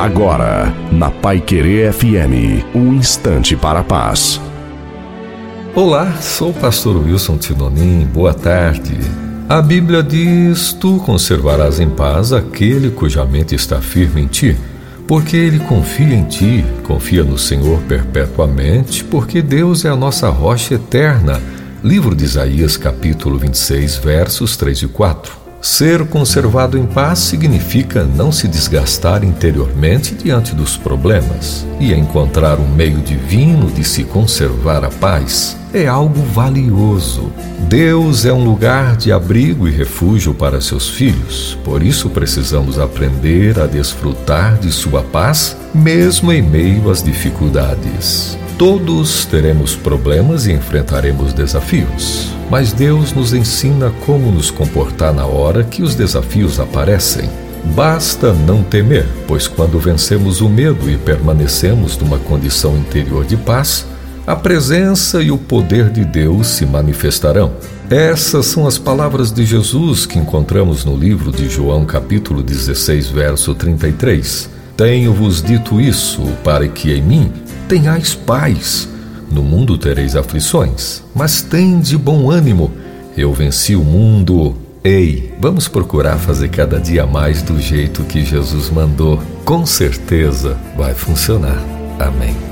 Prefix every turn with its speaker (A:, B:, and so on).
A: Agora, na Pai Querer FM, um instante para a paz.
B: Olá, sou o pastor Wilson Tinonim, boa tarde. A Bíblia diz: Tu conservarás em paz aquele cuja mente está firme em ti, porque ele confia em ti, confia no Senhor perpetuamente, porque Deus é a nossa rocha eterna. Livro de Isaías, capítulo 26, versos 3 e 4. Ser conservado em paz significa não se desgastar interiormente diante dos problemas e encontrar um meio divino de se conservar a paz é algo valioso. Deus é um lugar de abrigo e refúgio para seus filhos, por isso precisamos aprender a desfrutar de sua paz, mesmo em meio às dificuldades. Todos teremos problemas e enfrentaremos desafios, mas Deus nos ensina como nos comportar na hora que os desafios aparecem. Basta não temer, pois quando vencemos o medo e permanecemos numa condição interior de paz, a presença e o poder de Deus se manifestarão. Essas são as palavras de Jesus que encontramos no livro de João, capítulo 16, verso 33. Tenho-vos dito isso para que em mim tenhais paz. No mundo tereis aflições, mas de bom ânimo. Eu venci o mundo. Ei, vamos procurar fazer cada dia mais do jeito que Jesus mandou. Com certeza vai funcionar. Amém.